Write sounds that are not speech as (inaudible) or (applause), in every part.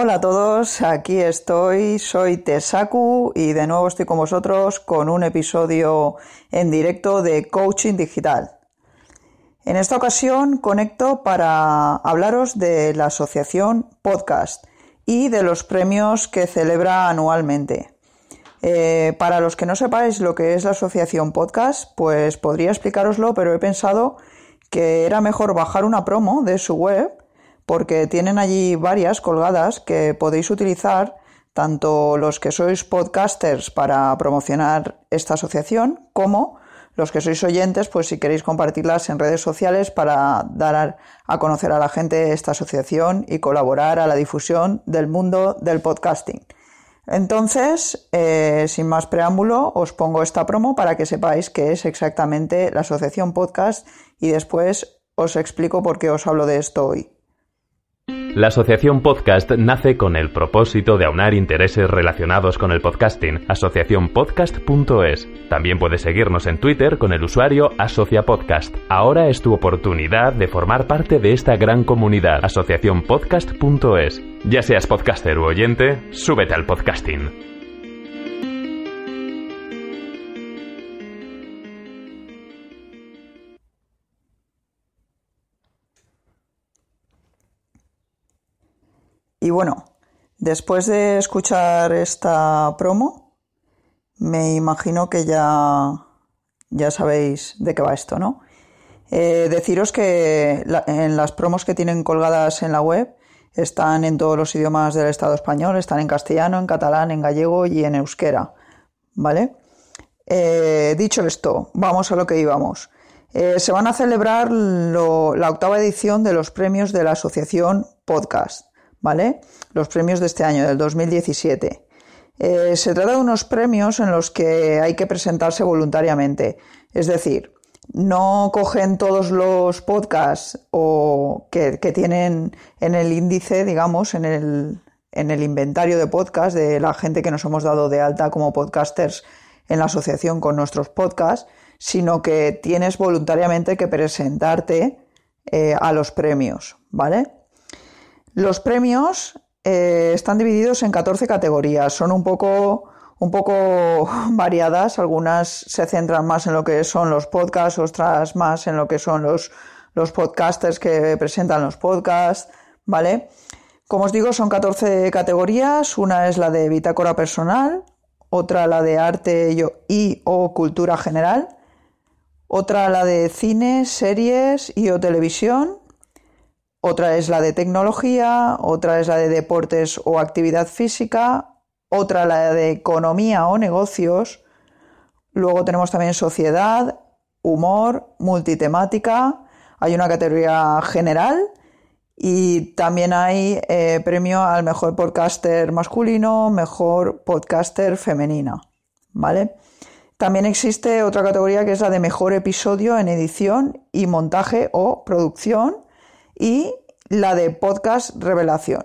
Hola a todos, aquí estoy, soy Tesaku y de nuevo estoy con vosotros con un episodio en directo de Coaching Digital. En esta ocasión conecto para hablaros de la asociación Podcast y de los premios que celebra anualmente. Eh, para los que no sepáis lo que es la asociación Podcast, pues podría explicaroslo, pero he pensado que era mejor bajar una promo de su web porque tienen allí varias colgadas que podéis utilizar tanto los que sois podcasters para promocionar esta asociación como los que sois oyentes, pues si queréis compartirlas en redes sociales para dar a conocer a la gente esta asociación y colaborar a la difusión del mundo del podcasting. Entonces, eh, sin más preámbulo, os pongo esta promo para que sepáis qué es exactamente la asociación podcast y después os explico por qué os hablo de esto hoy. La Asociación Podcast nace con el propósito de aunar intereses relacionados con el podcasting. Asociacionpodcast.es. También puedes seguirnos en Twitter con el usuario AsociaPodcast. Ahora es tu oportunidad de formar parte de esta gran comunidad. Asociacionpodcast.es. Ya seas podcaster u oyente, súbete al podcasting. Y bueno, después de escuchar esta promo, me imagino que ya, ya sabéis de qué va esto, ¿no? Eh, deciros que en las promos que tienen colgadas en la web están en todos los idiomas del Estado español, están en castellano, en catalán, en gallego y en euskera, ¿vale? Eh, dicho esto, vamos a lo que íbamos. Eh, se van a celebrar la octava edición de los premios de la Asociación Podcast. ¿Vale? Los premios de este año, del 2017. Eh, se trata de unos premios en los que hay que presentarse voluntariamente. Es decir, no cogen todos los podcasts o que, tienen en el índice, digamos, en el, en el inventario de podcasts de la gente que nos hemos dado de alta como podcasters en la asociación con nuestros podcasts, sino que tienes voluntariamente que presentarte eh, a los premios, ¿vale? Los premios eh, están divididos en 14 categorías, son un poco, un poco (laughs) variadas, algunas se centran más en lo que son los podcasts, otras más en lo que son los, los podcasters que presentan los podcasts, ¿vale? Como os digo, son 14 categorías, una es la de bitácora personal, otra la de arte y o cultura general, otra la de cine, series y o televisión, otra es la de tecnología, otra es la de deportes o actividad física, otra la de economía o negocios. Luego tenemos también sociedad, humor, multitemática. Hay una categoría general y también hay eh, premio al mejor podcaster masculino, mejor podcaster femenina. ¿Vale? También existe otra categoría que es la de mejor episodio en edición y montaje o producción y la de podcast revelación.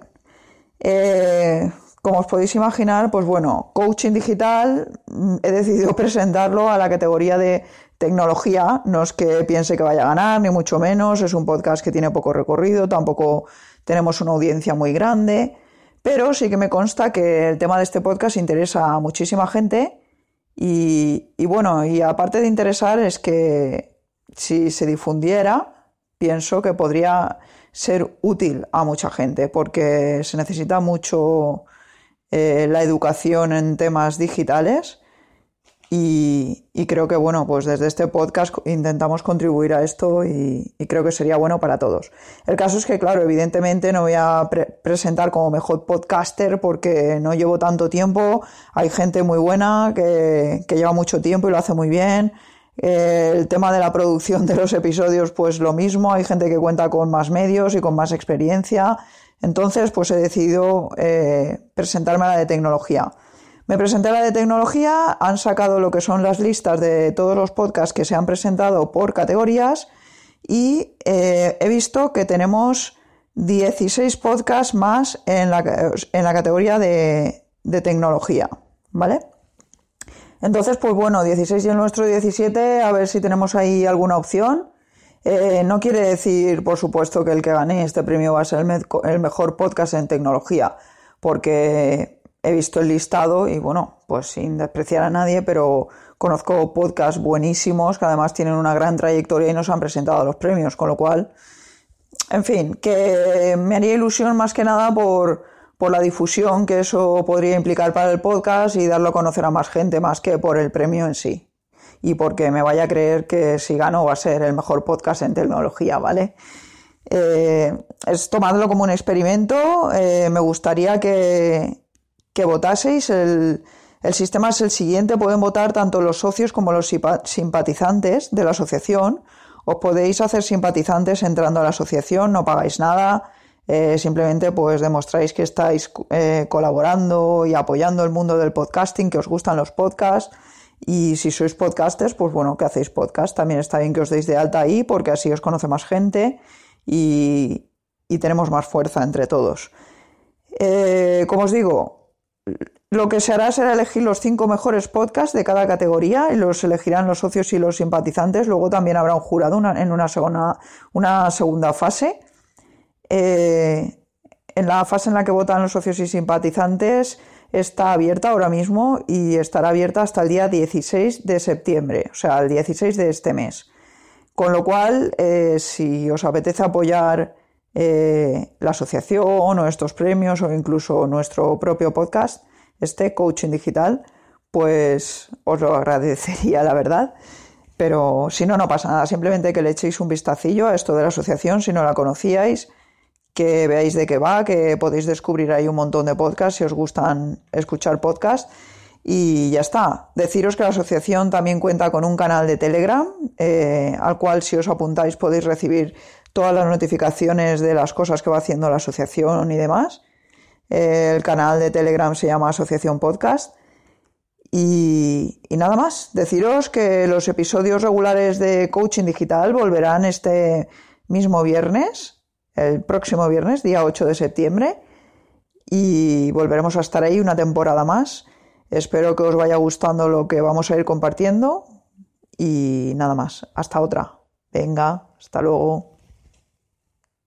Eh, como os podéis imaginar, pues bueno, coaching digital mm, he decidido (laughs) presentarlo a la categoría de tecnología. No es que piense que vaya a ganar, ni mucho menos. Es un podcast que tiene poco recorrido, tampoco tenemos una audiencia muy grande. Pero sí que me consta que el tema de este podcast interesa a muchísima gente. Y, y bueno, y aparte de interesar, es que si se difundiera, pienso que podría ser útil a mucha gente porque se necesita mucho eh, la educación en temas digitales y, creo que bueno pues desde este podcast intentamos contribuir a esto y, creo que sería bueno para todos. El caso es que claro evidentemente no voy a presentar como mejor podcaster porque no llevo tanto tiempo. Hay gente muy buena que, lleva mucho tiempo y lo hace muy bien el tema de la producción de los episodios, pues lo mismo, hay gente que cuenta con más medios y con más experiencia. Entonces, pues he decidido eh, presentarme a la de tecnología. Me presenté a la de tecnología, han sacado lo que son las listas de todos los podcasts que se han presentado por categorías y eh, he visto que tenemos 16 podcasts más en la, categoría de, de tecnología, ¿vale? Entonces, pues bueno, 16 y el nuestro 17, a ver si tenemos ahí alguna opción. Eh, no quiere decir, por supuesto, que el que gane este premio va a ser el, mejor podcast en tecnología, porque he visto el listado y bueno, pues sin despreciar a nadie, pero conozco podcasts buenísimos que además tienen una gran trayectoria y nos han presentado los premios, con lo cual, en fin, que me haría ilusión más que nada por, por la difusión que eso podría implicar para el podcast y darlo a conocer a más gente, más que por el premio en sí. Y porque me vaya a creer que si gano va a ser el mejor podcast en tecnología, ¿vale? Eh, es tomadlo como un experimento. Eh, me gustaría que, que votaseis. El, el, sistema es el siguiente. Pueden votar tanto los socios como los simpatizantes de la asociación. Os podéis hacer simpatizantes entrando a la asociación, no pagáis nada. Eh, simplemente pues demostráis que estáis eh, colaborando y apoyando el mundo del podcasting, que os gustan los podcasts. Y si sois podcasters, pues bueno, que hacéis podcast. También está bien que os deis de alta ahí porque así os conoce más gente y, tenemos más fuerza entre todos. Eh, como os digo, lo que se hará será elegir los cinco mejores podcasts de cada categoría y los elegirán los socios y los simpatizantes. Luego también habrá un jurado en una segunda, una segunda fase. Eh, en la fase en la que votan los socios y simpatizantes está abierta ahora mismo y estará abierta hasta el día 16 de septiembre, o sea, el 16 de este mes. Con lo cual, eh, si os apetece apoyar eh, la asociación o estos premios o incluso nuestro propio podcast, este Coaching Digital, pues os lo agradecería, la verdad. Pero si no, no pasa nada. Simplemente que le echéis un vistacillo a esto de la asociación si no la conocíais, que veáis de qué va, que podéis descubrir ahí un montón de podcasts si os gustan escuchar podcasts y ya está. Deciros que la asociación también cuenta con un canal de Telegram, eh, al cual si os apuntáis podéis recibir todas las notificaciones de las cosas que va haciendo la asociación y demás. el canal de Telegram se llama Asociación Podcast. Y, y, nada más, deciros que los episodios regulares de Coaching Digital volverán este mismo viernes, el próximo viernes, día 8 de septiembre, y volveremos a estar ahí una temporada más. Espero que os vaya gustando lo que vamos a ir compartiendo y nada más. Hasta otra. Venga, hasta luego.